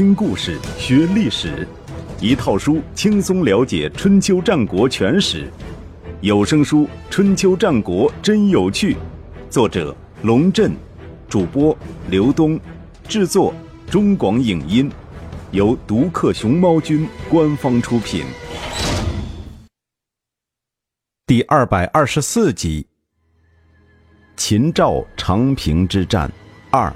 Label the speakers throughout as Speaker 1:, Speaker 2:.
Speaker 1: 听故事学历史，一套书轻松了解春秋战国全史。有声书《春秋战国真有趣》，作者龙震，主播刘东，制作中广影音，由独克熊猫君官方出品。第二百二十四集：秦赵长平之战二。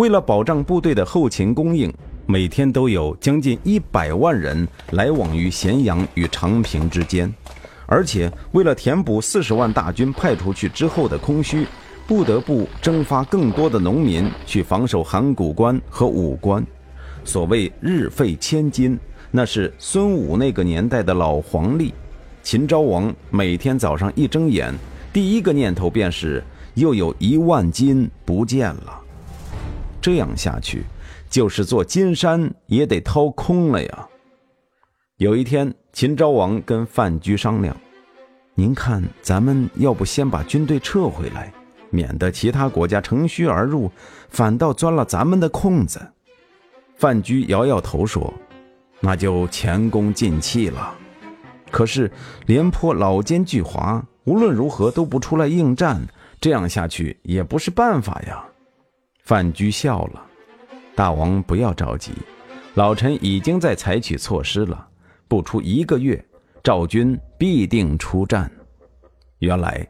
Speaker 1: 为了保障部队的后勤供应，每天都有将近一百万人来往于咸阳与长平之间，而且为了填补四十万大军派出去之后的空虚，不得不征发更多的农民去防守函谷关和武关。所谓日费千金，那是孙武那个年代的老黄历。秦昭王每天早上一睁眼，第一个念头便是又有一万金不见了。这样下去，就是座金山也得掏空了呀。有一天，秦昭王跟范雎商量：“您看，咱们要不先把军队撤回来，免得其他国家乘虚而入，反倒钻了咱们的空子。”范雎摇摇头说：“那就前功尽弃了。可是廉颇老奸巨猾，无论如何都不出来应战，这样下去也不是办法呀。”范雎笑了，大王不要着急，老臣已经在采取措施了。不出一个月，赵军必定出战。原来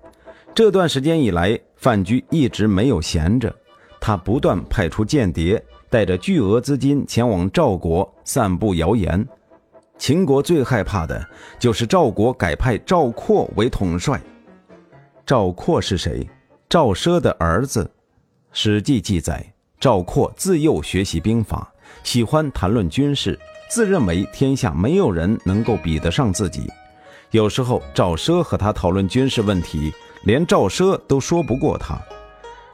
Speaker 1: 这段时间以来，范雎一直没有闲着，他不断派出间谍，带着巨额资金前往赵国散布谣言。秦国最害怕的就是赵国改派赵括为统帅。赵括是谁？赵奢的儿子。《史记》记载，赵括自幼学习兵法，喜欢谈论军事，自认为天下没有人能够比得上自己。有时候赵奢和他讨论军事问题，连赵奢都说不过他。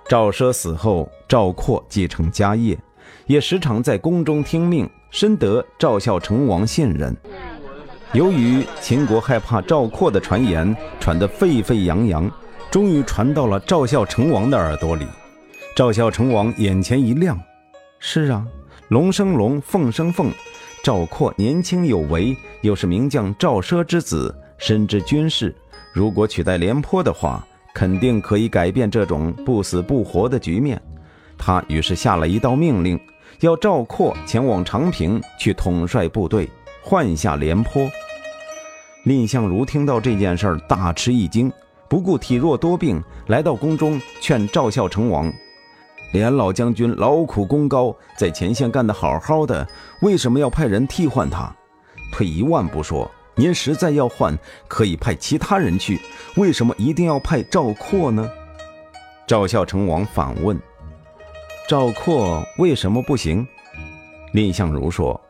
Speaker 1: 赵奢死后，赵括继承家业，也时常在宫中听命，深得赵孝成王信任。由于秦国害怕赵括的传言传得沸沸扬扬，终于传到了赵孝成王的耳朵里。赵孝成王眼前一亮，是啊，龙生龙，凤生凤。赵括年轻有为，又是名将赵奢之子，深知军事。如果取代廉颇的话，肯定可以改变这种不死不活的局面。他于是下了一道命令，要赵括前往长平去统帅部队，换下廉颇。蔺相如听到这件事儿，大吃一惊，不顾体弱多病，来到宫中劝赵孝成王。连老将军劳苦功高，在前线干得好好的，为什么要派人替换他？退一万步说，您实在要换，可以派其他人去，为什么一定要派赵括呢？赵孝成王反问：“赵括为什么不行？”蔺相如说：“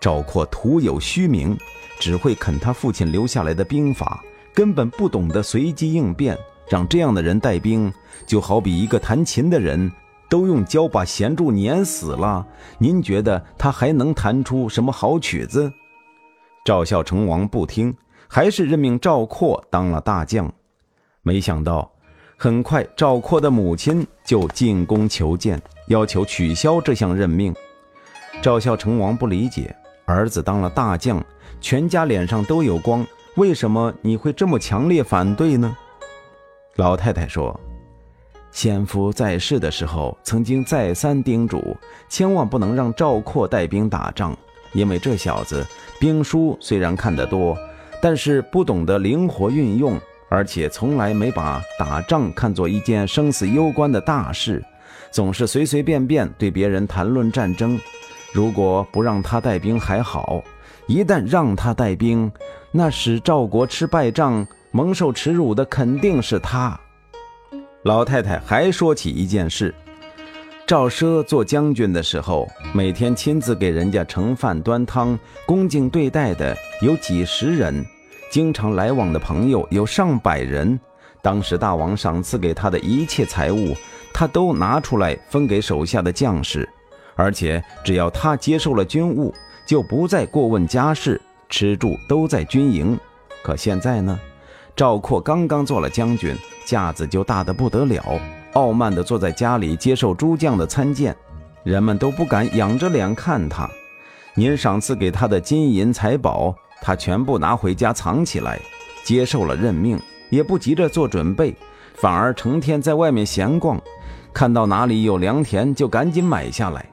Speaker 1: 赵括徒有虚名，只会啃他父亲留下来的兵法，根本不懂得随机应变。让这样的人带兵，就好比一个弹琴的人。”都用胶把弦柱粘死了，您觉得他还能弹出什么好曲子？赵孝成王不听，还是任命赵括当了大将。没想到，很快赵括的母亲就进宫求见，要求取消这项任命。赵孝成王不理解，儿子当了大将，全家脸上都有光，为什么你会这么强烈反对呢？老太太说。先夫在世的时候，曾经再三叮嘱，千万不能让赵括带兵打仗，因为这小子兵书虽然看得多，但是不懂得灵活运用，而且从来没把打仗看作一件生死攸关的大事，总是随随便便对别人谈论战争。如果不让他带兵还好，一旦让他带兵，那使赵国吃败仗、蒙受耻辱的肯定是他。老太太还说起一件事：赵奢做将军的时候，每天亲自给人家盛饭端汤，恭敬对待的有几十人，经常来往的朋友有上百人。当时大王赏赐给他的一切财物，他都拿出来分给手下的将士，而且只要他接受了军务，就不再过问家事，吃住都在军营。可现在呢？赵括刚刚做了将军，架子就大得不得了，傲慢地坐在家里接受诸将的参见。人们都不敢仰着脸看他。您赏赐给他的金银财宝，他全部拿回家藏起来，接受了任命，也不急着做准备，反而成天在外面闲逛，看到哪里有良田就赶紧买下来。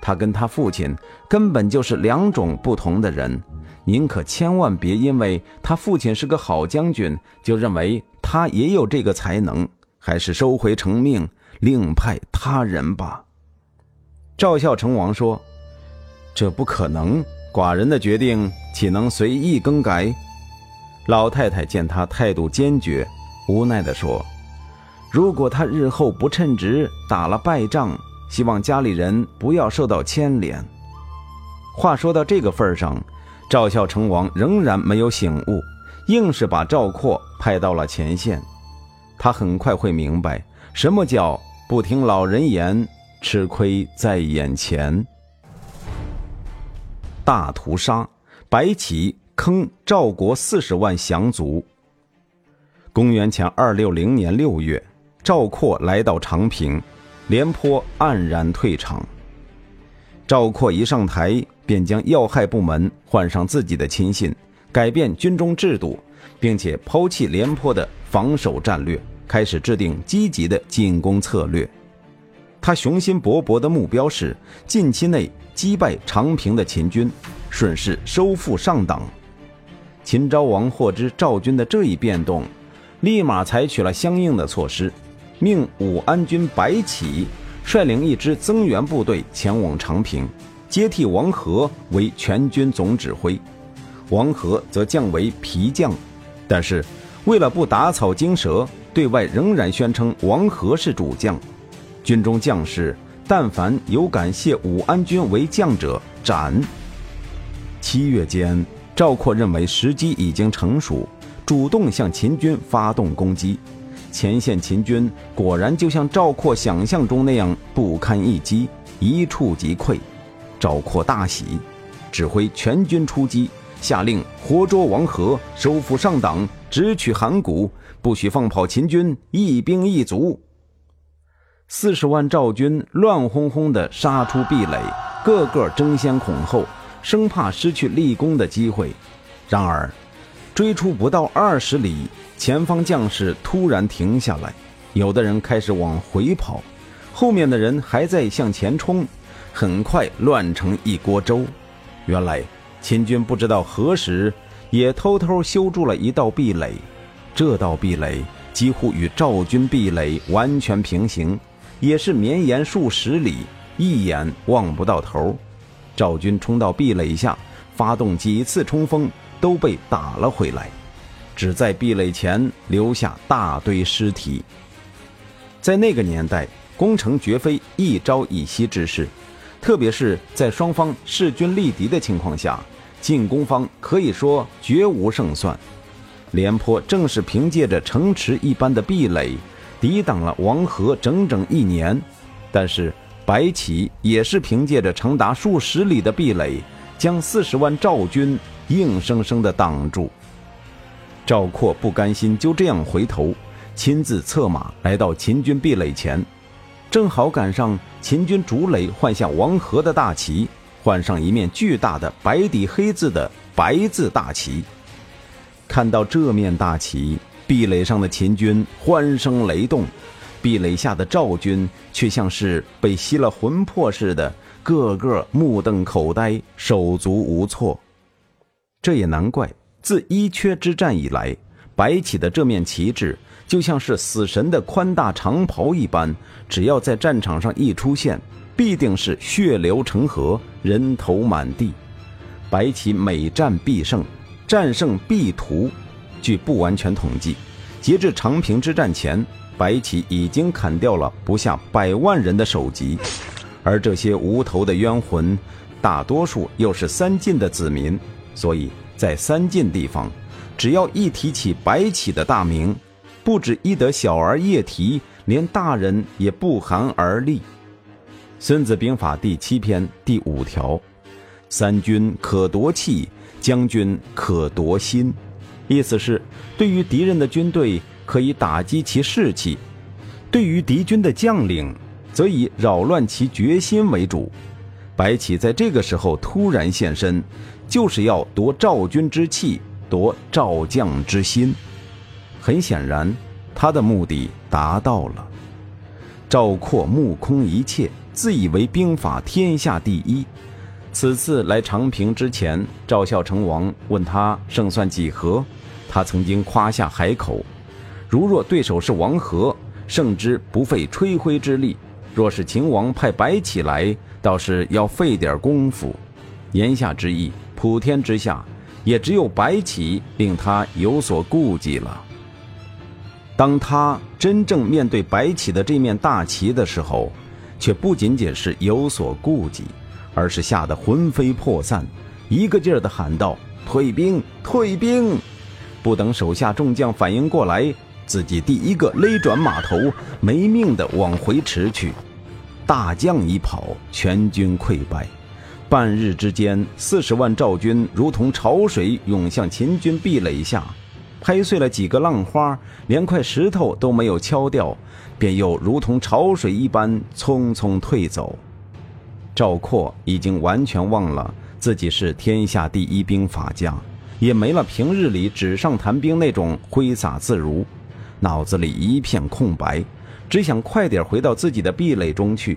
Speaker 1: 他跟他父亲根本就是两种不同的人。您可千万别因为他父亲是个好将军，就认为他也有这个才能，还是收回成命，另派他人吧。赵孝成王说：“这不可能，寡人的决定岂能随意更改？”老太太见他态度坚决，无奈地说：“如果他日后不称职，打了败仗，希望家里人不要受到牵连。”话说到这个份上。赵孝成王仍然没有醒悟，硬是把赵括派到了前线。他很快会明白什么叫不听老人言，吃亏在眼前。大屠杀，白起坑赵国四十万降卒。公元前二六零年六月，赵括来到长平，廉颇黯然退场。赵括一上台。便将要害部门换上自己的亲信，改变军中制度，并且抛弃廉颇的防守战略，开始制定积极的进攻策略。他雄心勃勃的目标是近期内击败长平的秦军，顺势收复上党。秦昭王获知赵军的这一变动，立马采取了相应的措施，命武安军白起率领一支增援部队前往长平。接替王和为全军总指挥，王和则降为皮将，但是为了不打草惊蛇，对外仍然宣称王和是主将。军中将士但凡有敢谢武安君为将者，斩。七月间，赵括认为时机已经成熟，主动向秦军发动攻击。前线秦军果然就像赵括想象中那样不堪一击，一触即溃。赵括大喜，指挥全军出击，下令活捉王和，收复上党，直取函谷，不许放跑秦军一兵一卒。四十万赵军乱哄哄地杀出壁垒，个个争先恐后，生怕失去立功的机会。然而，追出不到二十里，前方将士突然停下来，有的人开始往回跑，后面的人还在向前冲。很快乱成一锅粥。原来秦军不知道何时也偷偷修筑了一道壁垒，这道壁垒几乎与赵军壁垒完全平行，也是绵延数十里，一眼望不到头。赵军冲到壁垒下，发动几次冲锋都被打了回来，只在壁垒前留下大堆尸体。在那个年代，攻城绝非一朝一夕之事。特别是在双方势均力敌的情况下，进攻方可以说绝无胜算。廉颇正是凭借着城池一般的壁垒，抵挡了王和整整一年。但是白起也是凭借着长达数十里的壁垒，将四十万赵军硬生生的挡住。赵括不甘心就这样回头，亲自策马来到秦军壁垒前。正好赶上秦军主垒换下王和的大旗，换上一面巨大的白底黑字的白字大旗。看到这面大旗，壁垒上的秦军欢声雷动，壁垒下的赵军却像是被吸了魂魄似的，个个目瞪口呆，手足无措。这也难怪，自伊阙之战以来，白起的这面旗帜。就像是死神的宽大长袍一般，只要在战场上一出现，必定是血流成河，人头满地。白起每战必胜，战胜必屠。据不完全统计，截至长平之战前，白起已经砍掉了不下百万人的首级，而这些无头的冤魂，大多数又是三晋的子民，所以在三晋地方，只要一提起白起的大名，不止一得小儿夜啼，连大人也不寒而栗。《孙子兵法》第七篇第五条：“三军可夺气，将军可夺心。”意思是，对于敌人的军队可以打击其士气；对于敌军的将领，则以扰乱其决心为主。白起在这个时候突然现身，就是要夺赵军之气，夺赵将之心。很显然，他的目的达到了。赵括目空一切，自以为兵法天下第一。此次来长平之前，赵孝成王问他胜算几何，他曾经夸下海口：如若对手是王和，胜之不费吹灰之力；若是秦王派白起来，倒是要费点功夫。言下之意，普天之下，也只有白起令他有所顾忌了。当他真正面对白起的这面大旗的时候，却不仅仅是有所顾忌，而是吓得魂飞魄散，一个劲儿地喊道：“退兵，退兵！”不等手下众将反应过来，自己第一个勒转马头，没命地往回驰去。大将一跑，全军溃败。半日之间，四十万赵军如同潮水涌向秦军壁垒下。拍碎了几个浪花，连块石头都没有敲掉，便又如同潮水一般匆匆退走。赵括已经完全忘了自己是天下第一兵法家，也没了平日里纸上谈兵那种挥洒自如，脑子里一片空白，只想快点回到自己的壁垒中去。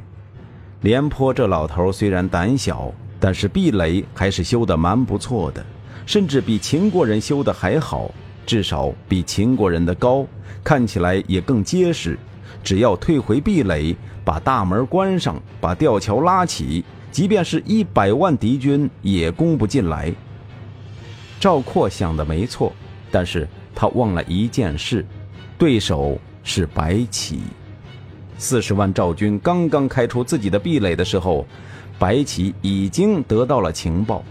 Speaker 1: 廉颇这老头虽然胆小，但是壁垒还是修得蛮不错的，甚至比秦国人修的还好。至少比秦国人的高，看起来也更结实。只要退回壁垒，把大门关上，把吊桥拉起，即便是一百万敌军也攻不进来。赵括想的没错，但是他忘了一件事：对手是白起。四十万赵军刚刚开出自己的壁垒的时候，白起已经得到了情报。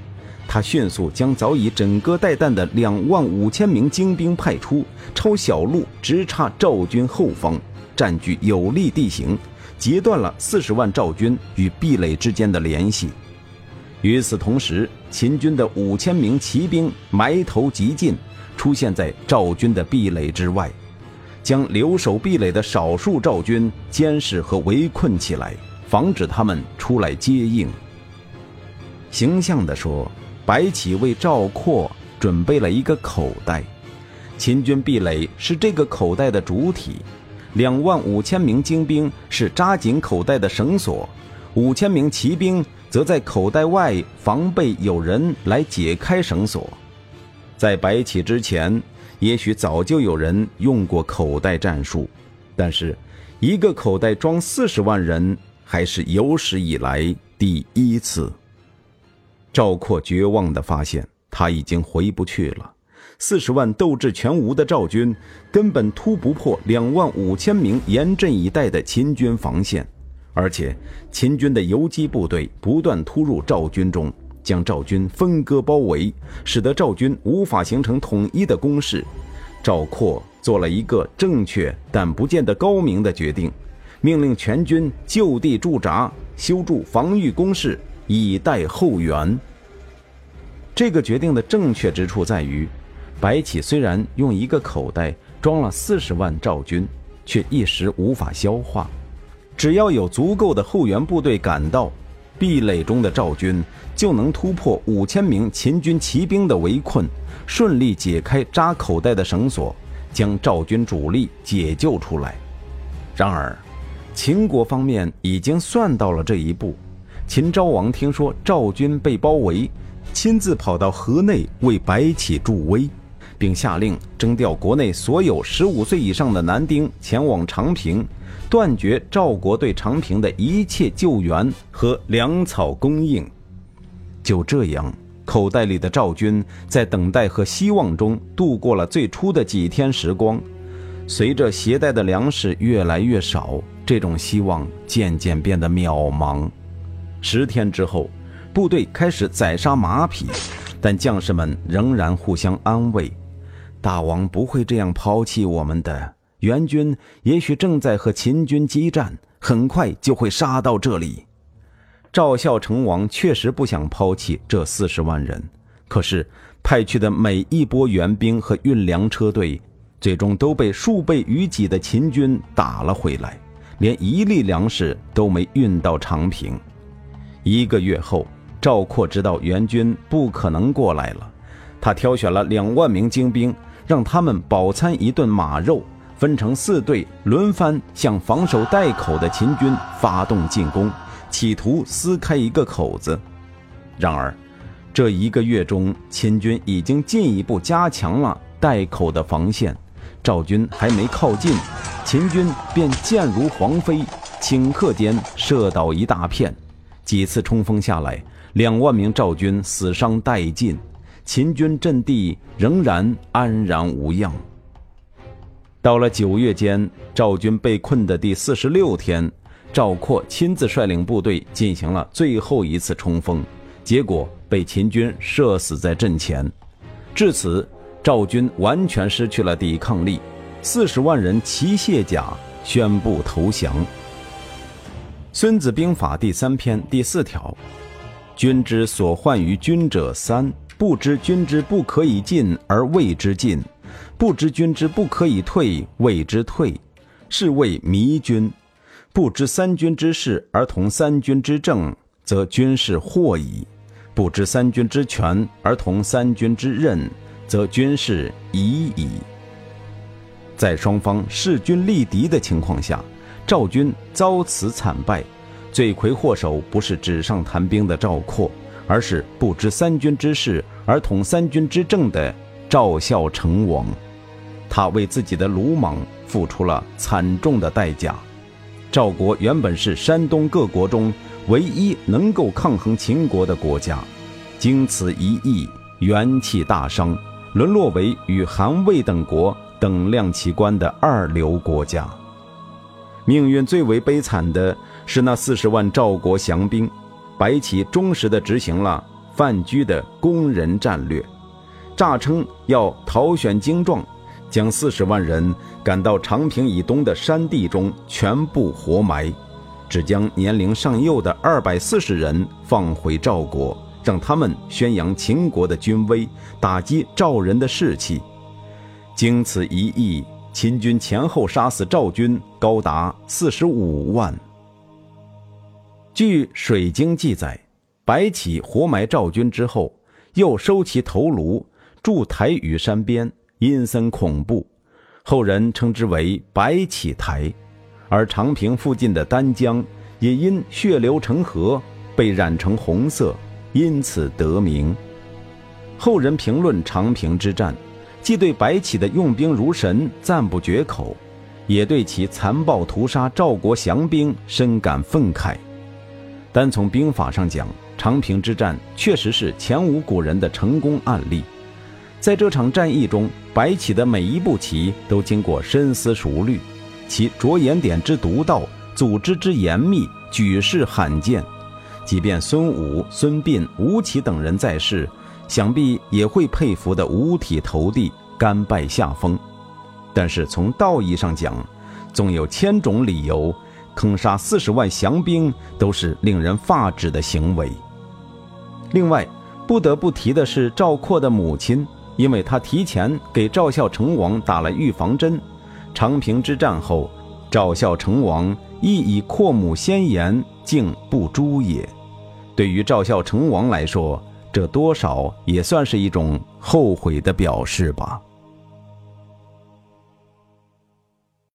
Speaker 1: 他迅速将早已枕戈待旦的两万五千名精兵派出，抄小路直插赵军后方，占据有利地形，截断了四十万赵军与壁垒之间的联系。与此同时，秦军的五千名骑兵埋头急进，出现在赵军的壁垒之外，将留守壁垒的少数赵军监视和围困起来，防止他们出来接应。形象地说。白起为赵括准备了一个口袋，秦军壁垒是这个口袋的主体，两万五千名精兵是扎紧口袋的绳索，五千名骑兵则在口袋外防备有人来解开绳索。在白起之前，也许早就有人用过口袋战术，但是一个口袋装四十万人还是有史以来第一次。赵括绝望地发现，他已经回不去了。四十万斗志全无的赵军，根本突不破两万五千名严阵以待的秦军防线，而且秦军的游击部队不断突入赵军中，将赵军分割包围，使得赵军无法形成统一的攻势。赵括做了一个正确但不见得高明的决定，命令全军就地驻扎，修筑防御工事。以待后援。这个决定的正确之处在于，白起虽然用一个口袋装了四十万赵军，却一时无法消化。只要有足够的后援部队赶到，壁垒中的赵军就能突破五千名秦军骑兵的围困，顺利解开扎口袋的绳索，将赵军主力解救出来。然而，秦国方面已经算到了这一步。秦昭王听说赵军被包围，亲自跑到河内为白起助威，并下令征调国内所有十五岁以上的男丁前往长平，断绝赵国对长平的一切救援和粮草供应。就这样，口袋里的赵军在等待和希望中度过了最初的几天时光。随着携带的粮食越来越少，这种希望渐渐变得渺茫。十天之后，部队开始宰杀马匹，但将士们仍然互相安慰：“大王不会这样抛弃我们的。援军也许正在和秦军激战，很快就会杀到这里。”赵孝成王确实不想抛弃这四十万人，可是派去的每一波援兵和运粮车队，最终都被数倍于己的秦军打了回来。连一粒粮食都没运到长平。一个月后，赵括知道援军不可能过来了，他挑选了两万名精兵，让他们饱餐一顿马肉，分成四队轮番向防守带口的秦军发动进攻，企图撕开一个口子。然而，这一个月中，秦军已经进一步加强了带口的防线，赵军还没靠近，秦军便箭如黄飞，顷刻间射倒一大片。几次冲锋下来，两万名赵军死伤殆尽，秦军阵地仍然安然无恙。到了九月间，赵军被困的第四十六天，赵括亲自率领部队进行了最后一次冲锋，结果被秦军射死在阵前。至此，赵军完全失去了抵抗力，四十万人齐卸甲，宣布投降。《孙子兵法》第三篇第四条：“君之所患于君者三：不知君之不可以进而谓之进；不知君之不可以退，谓之退，是谓迷君。不知三军之事而同三军之政，则军事惑矣；不知三军之权而同三军之任，则军事疑矣。”在双方势均力敌的情况下。赵军遭此惨败，罪魁祸首不是纸上谈兵的赵括，而是不知三军之事而统三军之政的赵孝成王。他为自己的鲁莽付出了惨重的代价。赵国原本是山东各国中唯一能够抗衡秦国的国家，经此一役，元气大伤，沦落为与韩魏等国等量齐观的二流国家。命运最为悲惨的是那四十万赵国降兵，白起忠实地执行了范雎的攻人战略，诈称要讨选精壮，将四十万人赶到长平以东的山地中全部活埋，只将年龄尚幼的二百四十人放回赵国，让他们宣扬秦国的军威，打击赵人的士气。经此一役。秦军前后杀死赵军高达四十五万。据《水经》记载，白起活埋赵军之后，又收其头颅，筑台于山边，阴森恐怖，后人称之为白起台。而长平附近的丹江，也因血流成河，被染成红色，因此得名。后人评论长平之战。既对白起的用兵如神赞不绝口，也对其残暴屠杀赵国降兵深感愤慨。单从兵法上讲，长平之战确实是前无古人的成功案例。在这场战役中，白起的每一步棋都经过深思熟虑，其着眼点之独到，组织之严密，举世罕见。即便孙武、孙膑、吴起等人在世。想必也会佩服得五体投地、甘拜下风。但是从道义上讲，纵有千种理由，坑杀四十万降兵都是令人发指的行为。另外，不得不提的是赵括的母亲，因为他提前给赵孝成王打了预防针。长平之战后，赵孝成王亦以阔母先言，竟不诛也。对于赵孝成王来说，这多少也算是一种后悔的表示吧。